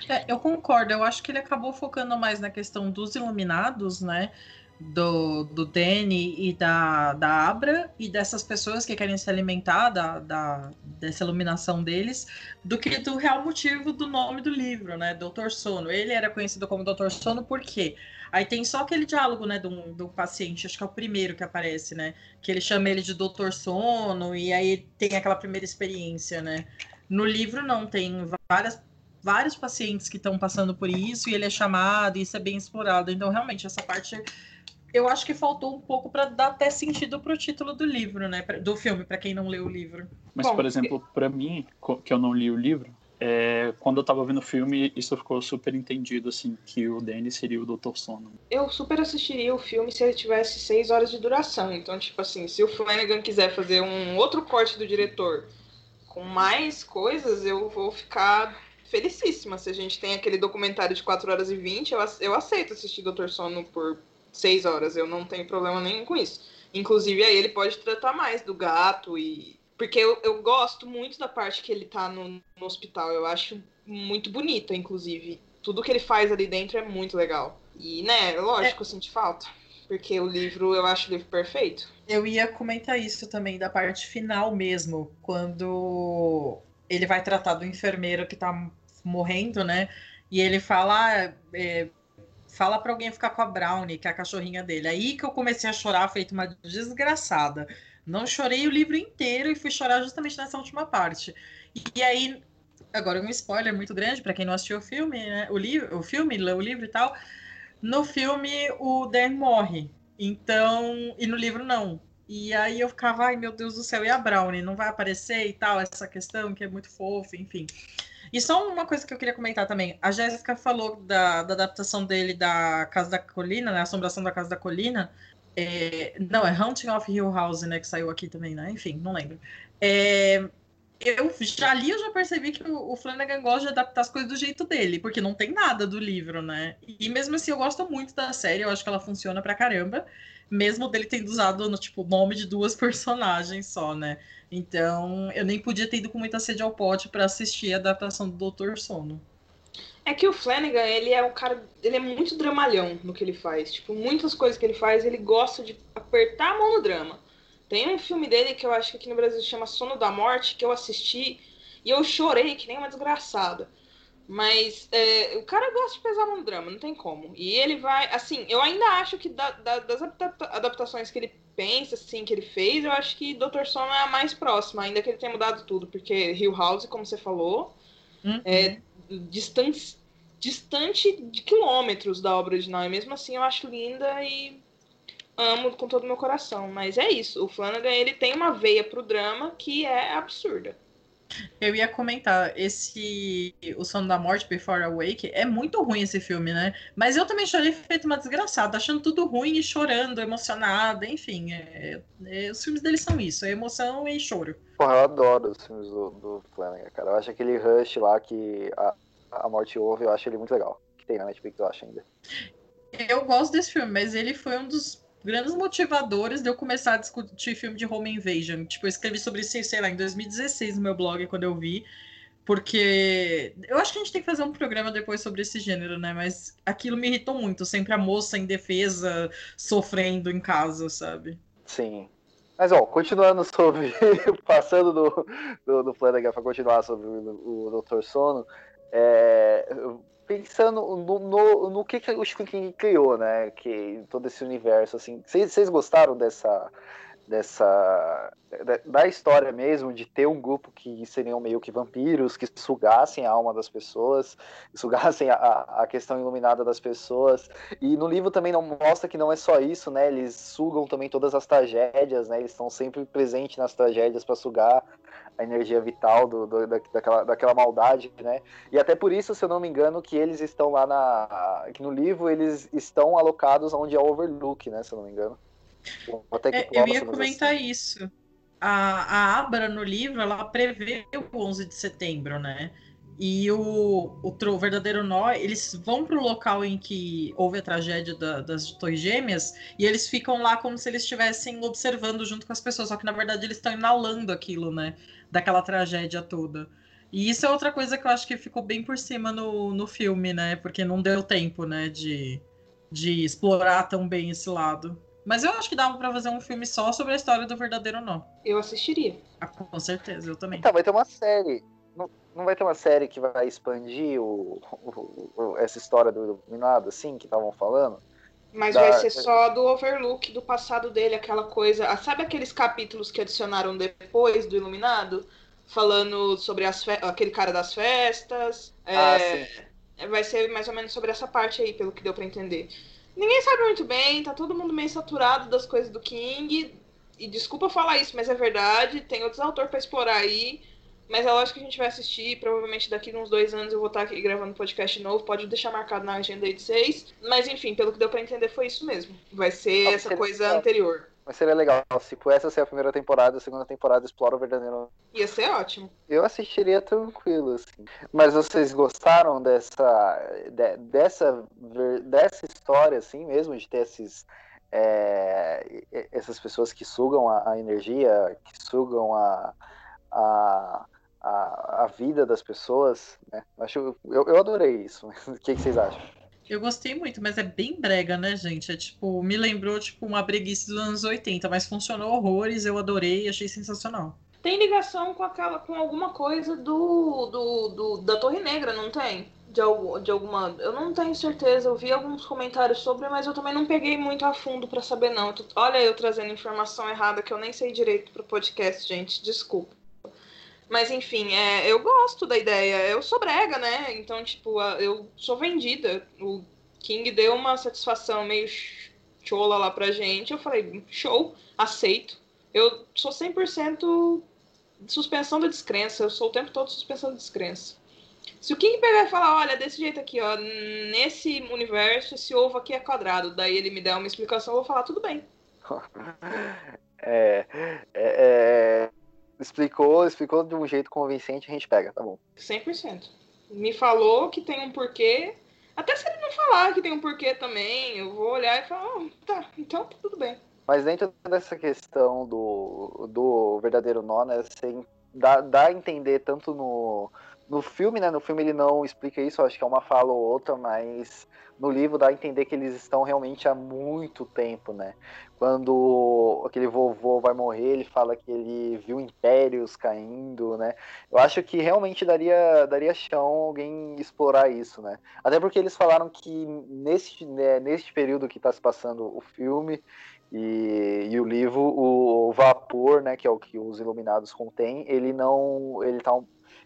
É, eu concordo, eu acho que ele acabou focando mais na questão dos iluminados, né? Do, do Danny e da, da Abra e dessas pessoas que querem se alimentar da, da, dessa iluminação deles, do que do real motivo do nome do livro, né? Doutor Sono. Ele era conhecido como Doutor Sono por quê? Aí tem só aquele diálogo, né, do, do paciente, acho que é o primeiro que aparece, né? Que ele chama ele de Doutor Sono, e aí tem aquela primeira experiência, né? No livro não, tem várias vários pacientes que estão passando por isso e ele é chamado, e isso é bem explorado. Então, realmente, essa parte eu acho que faltou um pouco para dar até sentido pro título do livro, né? Do filme, para quem não leu o livro. Mas, Bom, por exemplo, para mim, que eu não li o livro, é, quando eu tava vendo o filme, isso ficou super entendido, assim, que o Danny seria o Dr. Sono. Eu super assistiria o filme se ele tivesse seis horas de duração. Então, tipo assim, se o Flanagan quiser fazer um outro corte do diretor com mais coisas, eu vou ficar felicíssima. Se a gente tem aquele documentário de 4 horas e 20, eu, eu aceito assistir Doutor Sono por 6 horas. Eu não tenho problema nenhum com isso. Inclusive, aí ele pode tratar mais do gato e. Porque eu, eu gosto muito da parte que ele tá no, no hospital. Eu acho muito bonita, inclusive. Tudo que ele faz ali dentro é muito legal. E, né, lógico, é... eu senti falta. Porque o livro, eu acho o livro perfeito. Eu ia comentar isso também, da parte final mesmo. Quando ele vai tratar do enfermeiro que tá morrendo, né? E ele fala, é, fala para alguém ficar com a Brownie, que é a cachorrinha dele. Aí que eu comecei a chorar, feito uma desgraçada. Não chorei o livro inteiro e fui chorar justamente nessa última parte. E, aí, agora um spoiler muito grande para quem não assistiu o filme, né? O livro, o filme, leu o livro e tal. No filme o Dan morre. Então, e no livro não. E aí eu ficava, ai meu Deus do céu, e a Brownie não vai aparecer e tal, essa questão que é muito fofa, enfim. E só uma coisa que eu queria comentar também. A Jéssica falou da, da, adaptação dele da Casa da Colina, né? Assombração da Casa da Colina. É, não, é Haunting of Hill House, né? Que saiu aqui também, né? Enfim, não lembro. É, eu já li, eu já percebi que o, o Flanagan gosta de adaptar as coisas do jeito dele, porque não tem nada do livro, né? E mesmo assim, eu gosto muito da série, eu acho que ela funciona pra caramba mesmo dele tendo usado no tipo nome de duas personagens só, né? Então, eu nem podia ter ido com muita sede ao pote para assistir a adaptação do Doutor Sono. É que o Flanagan, ele é um cara, ele é muito dramalhão no que ele faz. Tipo, muitas coisas que ele faz, ele gosta de apertar a mão no drama. Tem um filme dele que eu acho que aqui no Brasil chama Sono da Morte, que eu assisti e eu chorei que nem uma desgraçada. Mas é, o cara gosta de pesar no drama, não tem como. E ele vai, assim, eu ainda acho que da, da, das adaptações que ele pensa, assim, que ele fez, eu acho que Dr. Sono é a mais próxima, ainda que ele tenha mudado tudo, porque Hill House, como você falou, uhum. é distante, distante de quilômetros da obra original. E mesmo assim eu acho linda e amo com todo o meu coração. Mas é isso, o Flanagan, ele tem uma veia pro drama que é absurda. Eu ia comentar, esse O Sono da Morte, Before Awake, é muito ruim esse filme, né? Mas eu também chorei feito uma desgraçada, achando tudo ruim e chorando, emocionada, enfim. É, é, os filmes dele são isso, é emoção e choro. Porra, eu adoro os filmes do, do Flanagan, cara. Eu acho aquele Rush lá que a, a morte ouve, eu acho ele muito legal. Que tem na Netflix, eu acho ainda. Eu gosto desse filme, mas ele foi um dos grandes motivadores de eu começar a discutir filme de Home Invasion. Tipo, eu escrevi sobre isso, sei lá, em 2016 no meu blog, quando eu vi. Porque eu acho que a gente tem que fazer um programa depois sobre esse gênero, né? Mas aquilo me irritou muito. Sempre a moça indefesa sofrendo em casa, sabe? Sim. Mas, ó, continuando sobre. passando do, do, do Flanagan para continuar sobre o, o Dr. Sono. É, pensando no, no, no que, que o Stephen King criou, né? Que todo esse universo, assim. Vocês gostaram dessa, dessa da história mesmo de ter um grupo que seriam meio que vampiros que sugassem a alma das pessoas sugassem a, a questão iluminada das pessoas e no livro também não mostra que não é só isso né eles sugam também todas as tragédias né eles estão sempre presentes nas tragédias para sugar a energia vital do, do, daquela, daquela maldade, né? E até por isso, se eu não me engano, que eles estão lá na. que no livro eles estão alocados onde é o Overlook, né? Se eu não me engano. É, eu ia comentar assim. isso. A, a Abra no livro, ela prevê o 11 de setembro, né? E o, o, o verdadeiro nó, eles vão para o local em que houve a tragédia da, das Torres Gêmeas e eles ficam lá como se eles estivessem observando junto com as pessoas, só que na verdade eles estão inalando aquilo, né? Daquela tragédia toda. E isso é outra coisa que eu acho que ficou bem por cima no, no filme, né? Porque não deu tempo, né? De, de explorar tão bem esse lado. Mas eu acho que dava para fazer um filme só sobre a história do verdadeiro nó. Eu assistiria. Ah, com certeza, eu também. Então, vai ter uma série não, não vai ter uma série que vai expandir o, o, o essa história do Iluminado, assim, que estavam falando? Mas da... vai ser só do Overlook, do passado dele, aquela coisa. Ah, sabe aqueles capítulos que adicionaram depois do Iluminado? Falando sobre as fe... aquele cara das festas. Ah, é... sim. Vai ser mais ou menos sobre essa parte aí, pelo que deu para entender. Ninguém sabe muito bem, tá todo mundo meio saturado das coisas do King. E desculpa falar isso, mas é verdade. Tem outros autores para explorar aí. Mas é lógico que a gente vai assistir. Provavelmente daqui uns dois anos eu vou estar aqui gravando podcast novo. Pode deixar marcado na agenda aí de seis. Mas enfim, pelo que deu pra entender, foi isso mesmo. Vai ser essa coisa anterior. Mas seria legal. Se essa ser a primeira temporada, a segunda temporada explora o verdadeiro. Ia ser ótimo. Eu assistiria tranquilo, assim. Mas vocês gostaram dessa. De, dessa, dessa história, assim mesmo, de ter esses. É, essas pessoas que sugam a, a energia, que sugam a, a, a, a vida das pessoas, né? Acho, eu, eu adorei isso. O que, que vocês acham? Eu gostei muito, mas é bem brega, né, gente? É tipo, me lembrou tipo uma breguice dos anos 80, mas funcionou horrores, eu adorei, achei sensacional. Tem ligação com aquela com alguma coisa do, do, do da Torre Negra, não tem? De, algum, de alguma. Eu não tenho certeza, eu vi alguns comentários sobre, mas eu também não peguei muito a fundo para saber, não. Olha, eu trazendo informação errada que eu nem sei direito pro podcast, gente, desculpa. Mas enfim, é, eu gosto da ideia. Eu sou brega, né? Então, tipo, eu sou vendida. O King deu uma satisfação meio chola lá pra gente. Eu falei, show, aceito. Eu sou 100% suspensão da descrença. Eu sou o tempo todo suspensão da descrença. Se o King pegar e falar, olha, desse jeito aqui, ó, nesse universo, esse ovo aqui é quadrado, daí ele me der uma explicação, eu vou falar, tudo bem. é, é, é explicou, explicou de um jeito convincente, a gente pega, tá bom. 100%. Me falou que tem um porquê. Até se ele não falar que tem um porquê também, eu vou olhar e falar, oh, tá, então tá tudo bem. Mas dentro dessa questão do, do verdadeiro nó, né, você dá, dá a entender tanto no, no filme, né, no filme ele não explica isso, acho que é uma fala ou outra, mas no livro dá a entender que eles estão realmente há muito tempo, né? Quando aquele vovô vai morrer, ele fala que ele viu impérios caindo, né? Eu acho que realmente daria, daria chão alguém explorar isso, né? Até porque eles falaram que nesse, né, neste período que está se passando o filme e, e o livro, o, o, vapor, né, que é o que os iluminados contêm, ele não, ele tá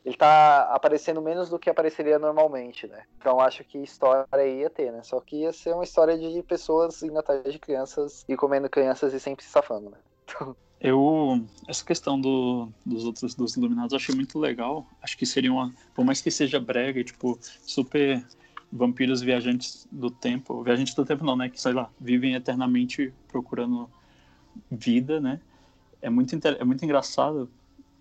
ele tá aparecendo menos do que apareceria normalmente, né? Então acho que história ia ter, né? Só que ia ser uma história de pessoas indo atrás de crianças e comendo crianças e sempre se safando, né? Então... Eu, essa questão do, dos outros dos iluminados, eu achei muito legal. Acho que seria uma, por mais que seja brega, tipo, super vampiros viajantes do tempo, viajantes do tempo não, né, que sei lá, vivem eternamente procurando vida, né? É muito é muito engraçado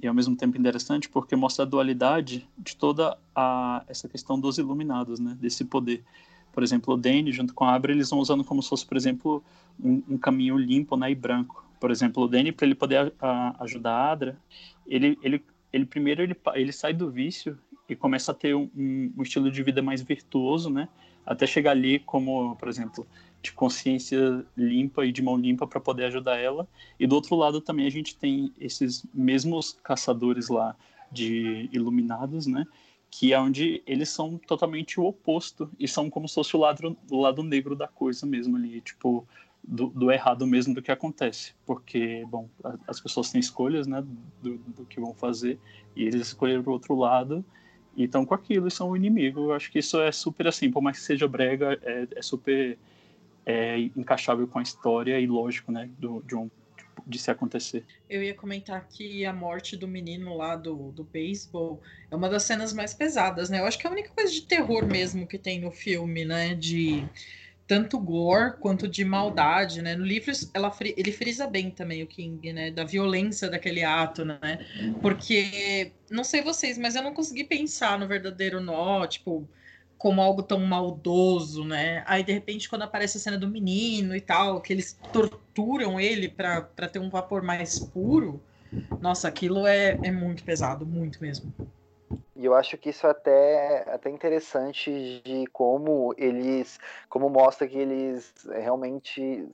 e ao mesmo tempo interessante porque mostra a dualidade de toda a, essa questão dos iluminados, né, desse poder. Por exemplo, o Dane junto com a Abra, eles vão usando como se fosse, por exemplo, um, um caminho limpo né, e branco. Por exemplo, o Dane, para ele poder a, a ajudar a Adra, ele, ele, ele primeiro ele, ele sai do vício e começa a ter um, um estilo de vida mais virtuoso, né, até chegar ali como, por exemplo, de consciência limpa e de mão limpa para poder ajudar ela. E do outro lado também a gente tem esses mesmos caçadores lá de iluminados, né? Que é onde eles são totalmente o oposto e são como se fosse o lado, o lado negro da coisa mesmo ali. Tipo, do, do, errado mesmo do que acontece, porque, bom, as pessoas têm escolhas, né, do, do que vão fazer, e eles escolheram o outro lado, e estão com aquilo e são o inimigo. Eu acho que isso é super assim, por mais que seja brega, é, é super é, encaixável com a história e lógico, né, do, de um de se acontecer. Eu ia comentar que a morte do menino lá do, do beisebol é uma das cenas mais pesadas, né? Eu acho que é a única coisa de terror mesmo que tem no filme, né? De tanto gore quanto de maldade, né? No livro ela, ele frisa bem também o King, né? Da violência daquele ato, né? Porque, não sei vocês, mas eu não consegui pensar no verdadeiro nó, tipo, como algo tão maldoso, né? Aí, de repente, quando aparece a cena do menino e tal, que eles torturam ele para ter um vapor mais puro, nossa, aquilo é, é muito pesado, muito mesmo. E eu acho que isso é até, até interessante de como eles, como mostra que eles realmente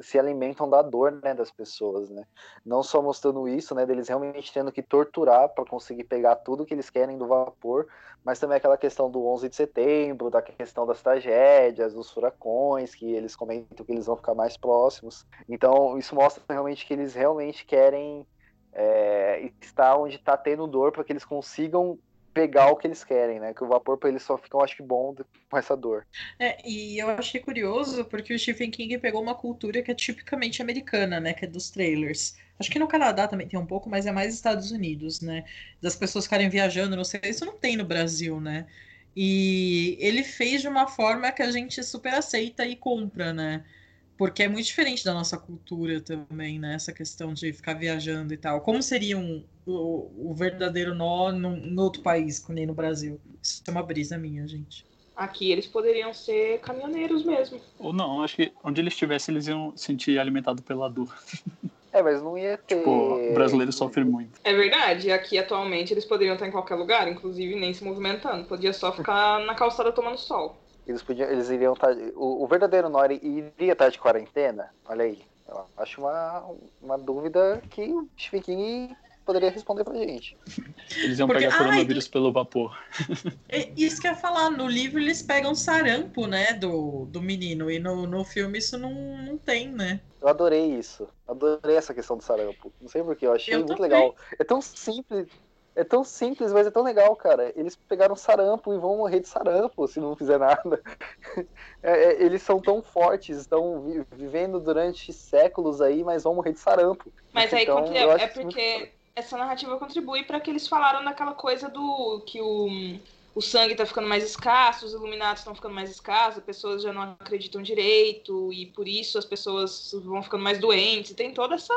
se alimentam da dor né, das pessoas, né? Não só mostrando isso, né, deles realmente tendo que torturar para conseguir pegar tudo que eles querem do vapor, mas também aquela questão do 11 de setembro, da questão das tragédias, dos furacões, que eles comentam que eles vão ficar mais próximos. Então, isso mostra realmente que eles realmente querem é, está onde está tendo dor para que eles consigam pegar o que eles querem, né? Que o vapor para eles só fica, eu acho que bom com essa dor. É, e eu achei curioso porque o Stephen King pegou uma cultura que é tipicamente americana, né? Que é dos trailers. Acho que no Canadá também tem um pouco, mas é mais Estados Unidos, né? Das pessoas ficarem viajando, não sei, isso não tem no Brasil, né? E ele fez de uma forma que a gente super aceita e compra, né? Porque é muito diferente da nossa cultura também, né? Essa questão de ficar viajando e tal. Como seria um, o, o verdadeiro nó num, num outro país, nem no Brasil? Isso é uma brisa minha, gente. Aqui eles poderiam ser caminhoneiros mesmo. Ou não, acho que onde eles estivessem eles iam sentir alimentado pela dor. É, mas não ia ter. Tipo, o brasileiro sofre muito. É verdade, aqui atualmente eles poderiam estar em qualquer lugar, inclusive nem se movimentando. Podia só ficar na calçada tomando sol. Eles podiam, eles iriam estar. Tá, o, o verdadeiro Nori iria estar tá de quarentena? Olha aí. Eu acho uma, uma dúvida que o Stephen King poderia responder pra gente. Eles iam Porque, pegar coronavírus pelo vapor. É isso que eu ia falar, no livro eles pegam sarampo, né, do, do menino, e no, no filme isso não, não tem, né? Eu adorei isso. Adorei essa questão do sarampo. Não sei porquê, eu achei eu muito também. legal. É tão simples, é tão simples, mas é tão legal, cara. Eles pegaram sarampo e vão morrer de sarampo se não fizer nada. É, é, eles são tão fortes, estão vivendo durante séculos aí, mas vão morrer de sarampo. Mas aí então, é porque essa narrativa contribui para que eles falaram daquela coisa do que o, o sangue está ficando mais escasso, os iluminados estão ficando mais escassos, as pessoas já não acreditam direito e por isso as pessoas vão ficando mais doentes. Tem toda essa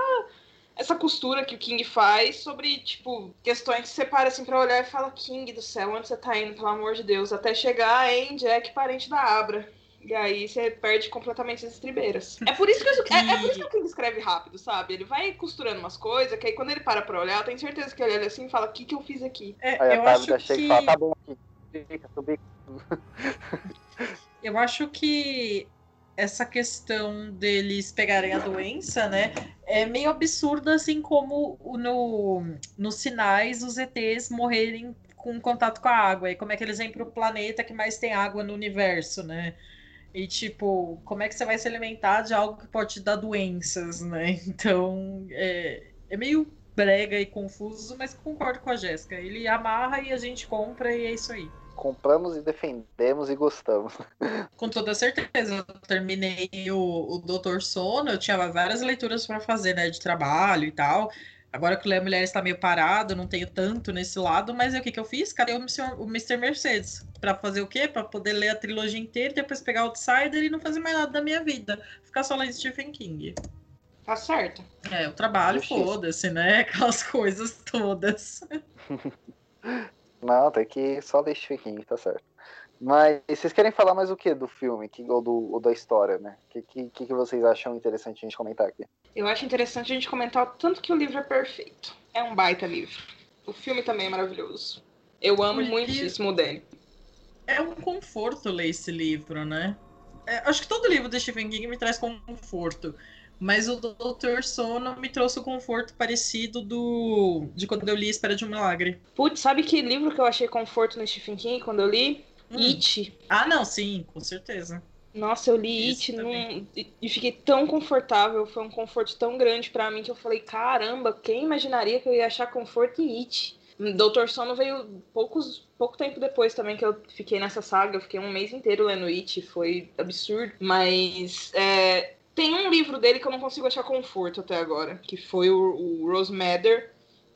essa costura que o King faz sobre, tipo, questões que você para assim pra olhar e fala, King do céu, onde você tá indo, pelo amor de Deus? Até chegar em Jack, parente da Abra. E aí você perde completamente as estribeiras. É por isso que, eu, é, é, por isso que o King escreve rápido, sabe? Ele vai costurando umas coisas, que aí quando ele para pra olhar, eu tenho certeza que ele olha assim e fala, o que que eu fiz aqui? É, aí eu acho que... Fala, tá bom aqui. Eu acho que essa questão deles pegarem a doença, né? É meio absurdo, assim como no, nos sinais os ETs morrerem com contato com a água. E como é que eles vêm para o planeta que mais tem água no universo, né? E tipo, como é que você vai se alimentar de algo que pode te dar doenças, né? Então, é, é meio brega e confuso, mas concordo com a Jéssica. Ele amarra e a gente compra e é isso aí compramos e defendemos e gostamos. Com toda certeza. Eu terminei o, o Doutor Sono, eu tinha várias leituras para fazer, né, de trabalho e tal. Agora que o Leia Mulher está meio parado, não tenho tanto nesse lado, mas é o que, que eu fiz? Cadê o, o Mr. Mercedes? Para fazer o quê? Para poder ler a trilogia inteira, depois pegar Outsider e não fazer mais nada da minha vida. Ficar só lendo Stephen King. Tá certo. É, o trabalho, foda-se, né? Aquelas coisas todas. Não, tem que só Stephen King, tá certo. Mas vocês querem falar mais o que do filme que, ou, do, ou da história, né? O que, que, que vocês acham interessante a gente comentar aqui? Eu acho interessante a gente comentar o tanto que o livro é perfeito. É um baita livro. O filme também é maravilhoso. Eu amo Porque muitíssimo o Danny. É um conforto ler esse livro, né? É, acho que todo livro do Stephen King me traz conforto. Mas o Doutor Sono me trouxe o conforto parecido do de quando eu li Espera de um Milagre. Putz, sabe que livro que eu achei conforto no Stephen King quando eu li? Hum. It. Ah, não, sim, com certeza. Nossa, eu li Isso It num- e fiquei tão confortável, foi um conforto tão grande pra mim que eu falei, caramba, quem imaginaria que eu ia achar conforto em It? Doutor Sono veio poucos, pouco tempo depois também que eu fiquei nessa saga, eu fiquei um mês inteiro lendo It, foi absurdo, mas é, tem um livro dele que eu não consigo achar conforto até agora, que foi o, o Rose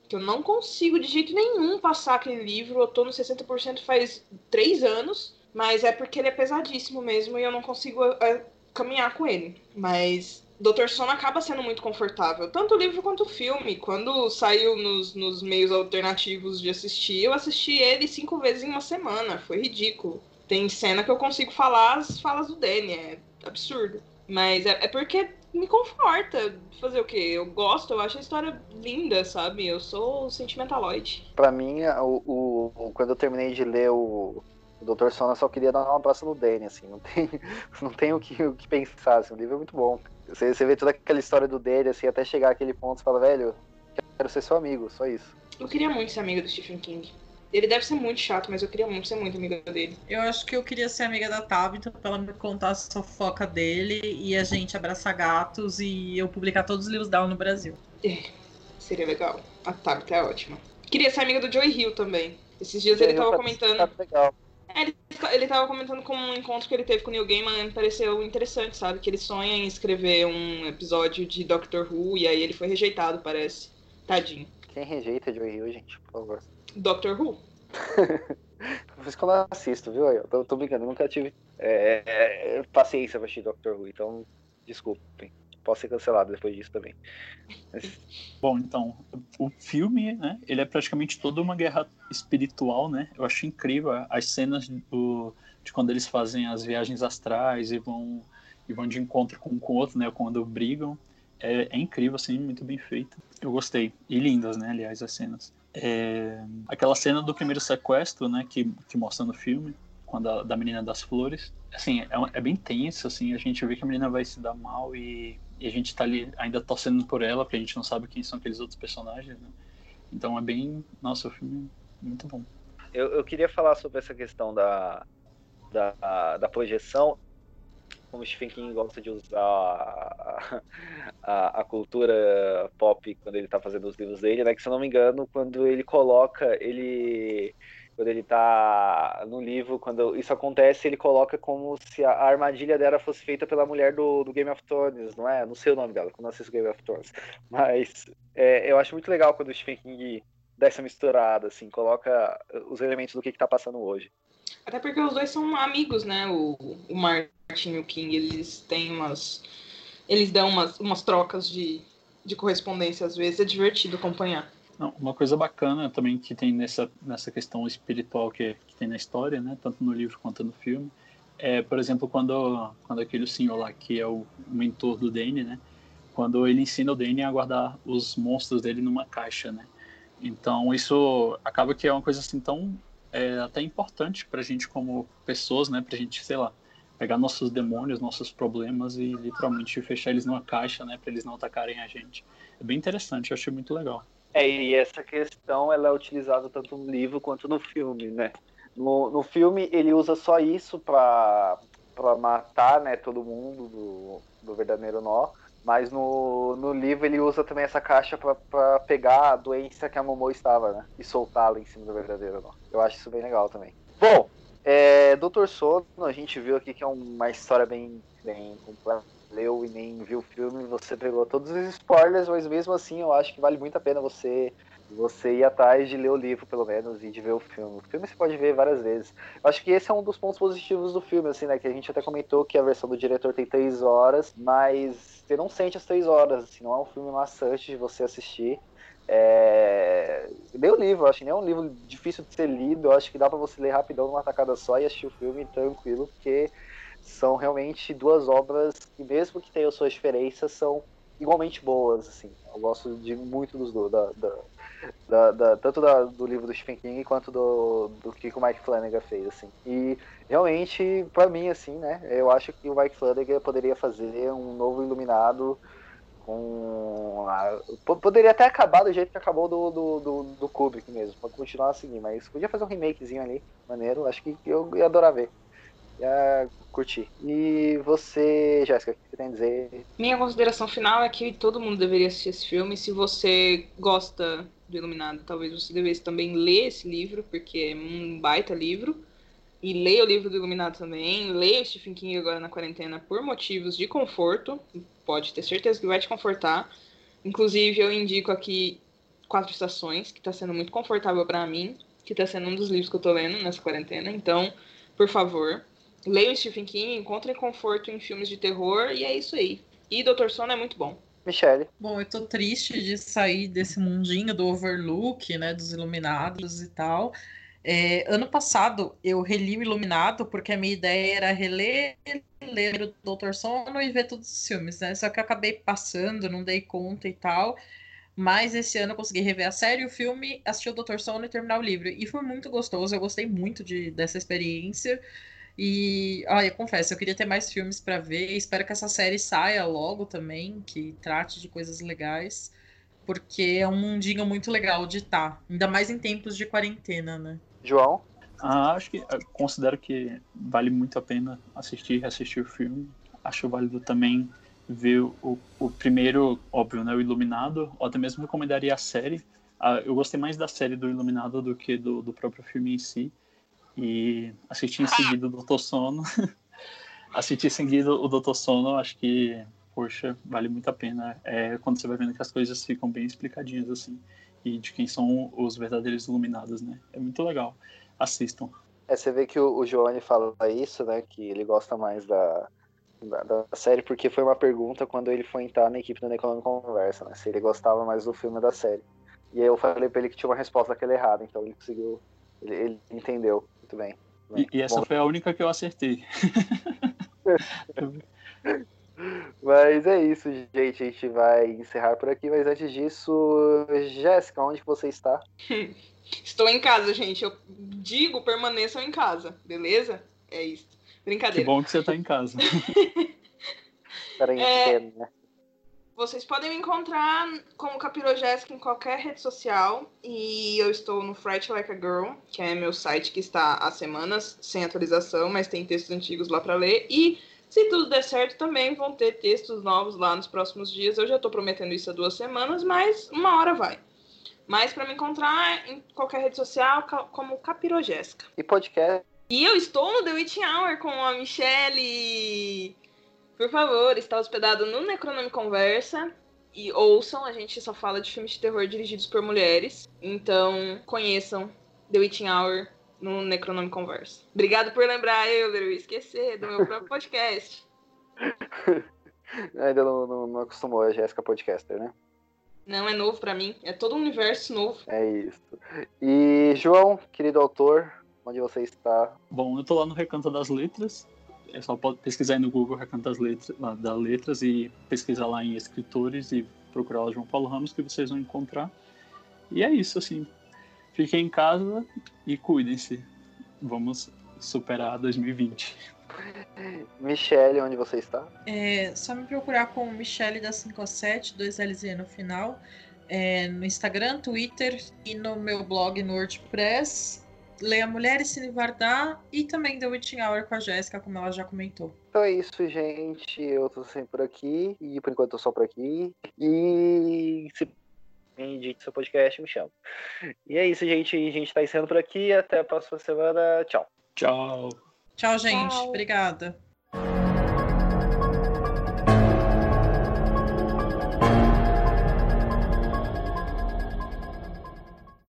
que eu não consigo de jeito nenhum passar aquele livro, eu tô no 60% faz três anos, mas é porque ele é pesadíssimo mesmo e eu não consigo é, caminhar com ele. Mas Doutor Sono acaba sendo muito confortável, tanto o livro quanto o filme. Quando saiu nos, nos meios alternativos de assistir, eu assisti ele cinco vezes em uma semana. Foi ridículo. Tem cena que eu consigo falar as falas do Danny, é absurdo. Mas é, é porque me conforta. Fazer o quê? Eu gosto, eu acho a história linda, sabe? Eu sou sentimentaloide. Pra mim, o, o- quando eu terminei de ler o, o Dr. Sono, eu só queria dar um abraço no Danny, assim, não tem, não tem o, que, o que pensar, assim, o livro é muito bom. Você, você vê toda aquela história do Danny, assim, até chegar àquele ponto, você fala, velho, quero ser seu amigo, só isso. Eu queria muito ser amiga do Stephen King. Ele deve ser muito chato, mas eu queria muito ser muito amiga dele. Eu acho que eu queria ser amiga da Tabitha pra ela me contar a fofoca dele e a gente abraçar gatos e eu publicar todos os livros dela no Brasil. Seria legal. A Tabitha é ótima. Queria ser amiga do Joey Hill também. Esses dias Joey ele tava tá- comentando. tá legal. É, ele, ele tava comentando como um encontro que ele teve com o Neil Gaiman me pareceu interessante, sabe? Que ele sonha em escrever um episódio de Doctor Who e aí ele foi rejeitado, parece. Tadinho. Quem rejeita Joey Hill, gente, por favor. Doctor Who? Por isso que eu não assisto, viu? Eu tô, tô brincando, eu nunca tive é, é, paciência pra assistir Doctor Who, então desculpem. Posso ser cancelado depois disso também. Mas, Bom, então, o filme, né, ele é praticamente toda uma guerra espiritual, né? Eu acho incrível as cenas do, de quando eles fazem as viagens astrais e vão, e vão de encontro com com o outro, né? Quando brigam. É, é incrível, assim, muito bem feito. Eu gostei. E lindas, né, aliás, as cenas. É, aquela cena do primeiro sequestro, né, que, que mostra no filme, quando a, da menina das flores. Assim, é, é bem tenso, assim, a gente vê que a menina vai se dar mal e, e a gente tá ali ainda torcendo por ela, porque a gente não sabe quem são aqueles outros personagens, né? Então é bem. Nossa, o filme é muito bom. eu, eu queria falar sobre essa questão da, da, da projeção. Como Stephen King gosta de usar a, a, a cultura pop quando ele tá fazendo os livros dele, né? Que se eu não me engano, quando ele coloca, ele. Quando ele tá no livro, quando isso acontece, ele coloca como se a, a armadilha dela fosse feita pela mulher do, do Game of Thrones, não é? Não sei o nome dela, quando eu assisto Game of Thrones. Mas é, eu acho muito legal quando o Stephen King dá essa misturada, assim, coloca os elementos do que, que tá passando hoje. Até porque os dois são amigos, né? O, o Martin e o King, eles têm umas. Eles dão umas, umas trocas de, de correspondência às vezes, é divertido acompanhar. Não, uma coisa bacana também que tem nessa, nessa questão espiritual que, que tem na história, né? Tanto no livro quanto no filme. É, por exemplo, quando, quando aquele senhor lá, que é o mentor do Danny, né? Quando ele ensina o Danny a guardar os monstros dele numa caixa, né? Então isso acaba que é uma coisa assim tão é, até importante pra gente como pessoas, né? Pra gente, sei lá, pegar nossos demônios, nossos problemas e literalmente fechar eles numa caixa, né? Pra eles não atacarem a gente. É bem interessante, eu achei muito legal. É, e essa questão ela é utilizada tanto no livro quanto no filme, né? No, no filme ele usa só isso pra matar né, todo mundo do, do verdadeiro nó, mas no, no livro ele usa também essa caixa pra pegar a doença que a Momo estava, né? E soltá-la em cima do verdadeiro nó. Eu acho isso bem legal também. Bom, é, Doutor Sono, a gente viu aqui que é uma história bem, bem completa. Leu e nem viu o filme, você pegou todos os spoilers, mas mesmo assim eu acho que vale muito a pena você você ir atrás de ler o livro, pelo menos, e de ver o filme. O filme você pode ver várias vezes. Eu acho que esse é um dos pontos positivos do filme, assim, né? Que a gente até comentou que a versão do diretor tem três horas, mas você não sente as três horas, assim, não é um filme maçante de você assistir. É... O livro, acho que nem é um livro difícil de ser lido, acho que dá pra você ler rapidão numa tacada só e assistir o filme tranquilo, porque são realmente duas obras que, mesmo que tenham suas diferenças, são igualmente boas, assim. Eu gosto de muito dos dois, da, da, da, da- tanto da- do livro do Stephen King quanto do, do que o Mike Flanagan fez, assim. E realmente, pra mim, assim, né, eu acho que o Mike Flanagan poderia fazer um novo Iluminado com... a- po- poderia até acabar do jeito que acabou do, do, do, do Kubrick mesmo, pra continuar a seguir, mas podia fazer um remakezinho ali, maneiro, acho que eu ia adorar ver. ia curtir. E você, Jéssica, o que você tem a dizer? Minha consideração final é que todo mundo deveria assistir esse filme. Se você gosta do Iluminado, talvez você devesse também ler esse livro, porque é um baita livro. E leia o livro do Iluminado também. Leia o Stephen King agora na quarentena por motivos de conforto. Pode ter certeza que vai te confortar. Inclusive, eu indico aqui Quatro Estações, que está sendo muito confortável para mim, que está sendo um dos livros que eu tô lendo nessa quarentena. Então, por favor, leia o Stephen King, encontre conforto em filmes de terror e é isso aí. E Doutor Sono é muito bom. Michelle. Bom, eu tô triste de sair desse mundinho do Overlook, né, dos Iluminados e tal. É, ano passado eu reli o Iluminado porque a minha ideia era reler, ler o Doutor Sono e ver todos os filmes, né? Só que eu acabei passando, não dei conta e tal. Mas esse ano eu consegui rever a série, o filme, assistir o Doutor Sono e terminar o livro. E foi muito gostoso, eu gostei muito de, dessa experiência. E, olha, eu confesso, eu queria ter mais filmes para ver. Espero que essa série saia logo também, que trate de coisas legais, porque é um mundinho muito legal de estar, tá, ainda mais em tempos de quarentena, né? João? Ah, acho que considero que vale muito a pena assistir e reassistir o filme. Acho válido também ver o, o primeiro, óbvio, né, o Iluminado, ou até mesmo recomendaria a série. Ah, eu gostei mais da série do Iluminado do que do, do próprio filme em si. E assisti em seguida o Doutor Sono. assisti em seguida o Doutor Sono, acho que, poxa, vale muito a pena. É quando você vai vendo que as coisas ficam bem explicadinhas, assim. E de quem são os verdadeiros iluminados, né? É muito legal. Assistam. É, você vê que o, o Johnny fala isso, né? Que ele gosta mais da, da, da, série, porque foi uma pergunta quando ele foi entrar na equipe do Necronome Conversa, né? Se ele gostava mais do filme da série. E aí eu falei pra ele que tinha uma resposta daquela errada, então ele conseguiu. Ele, ele entendeu. Muito bem. E, e, essa Bom, foi a única que eu acertei. mas é isso, gente. A gente vai encerrar por aqui. Mas antes disso, Jéssica, onde você está? Estou em casa, gente. Eu digo, permaneçam em casa, beleza? É isso. Brincadeira. Que bom que você está em casa. Peraí, é... Vocês podem me encontrar como Capirojéssica em qualquer rede social. E eu estou no Fright Like a Girl, que é meu site que está há semanas sem atualização, mas tem textos antigos lá para ler. E se tudo der certo, também vão ter textos novos lá nos próximos dias. Eu já estou prometendo isso há duas semanas, mas uma hora vai. Mas para me encontrar em qualquer rede social, como Capirojéssica. E podcast? E eu estou no The Witching Hour com a Michelle por favor, está hospedado no Necronome Conversa. E ouçam, a gente só fala de filmes de terror dirigidos por mulheres. Então, conheçam The Witching Hour no Necronome Conversa. Obrigado por lembrar, eu, eu esquecer do meu próprio podcast. Ainda não, não, não acostumou a Jéssica Podcaster, né? Não, é novo para mim. É todo um universo novo. É isso. E, João, querido autor, onde você está? Bom, eu tô lá no Recanto das Letras é só pode pesquisar aí no Google Recanto das Letras, da Letras e pesquisar lá em escritores e procurar o João Paulo Ramos que vocês vão encontrar. E é isso, assim. Fiquem em casa e cuidem-se. Vamos superar 2020. Michele, onde você está? É só me procurar com Michele da 57, 2LZ no final. É, no Instagram, Twitter e no meu blog no WordPress Leia Mulheres Cine Vardar e também The Witching Hour com a Jéssica, como ela já comentou. Então é isso, gente. Eu tô sempre por aqui. E por enquanto eu tô só por aqui. E se indique seu podcast, me chama. E é isso, gente. A gente tá encerrando por aqui. Até a próxima semana. Tchau. Tchau. Tchau, gente. Tchau. Obrigada.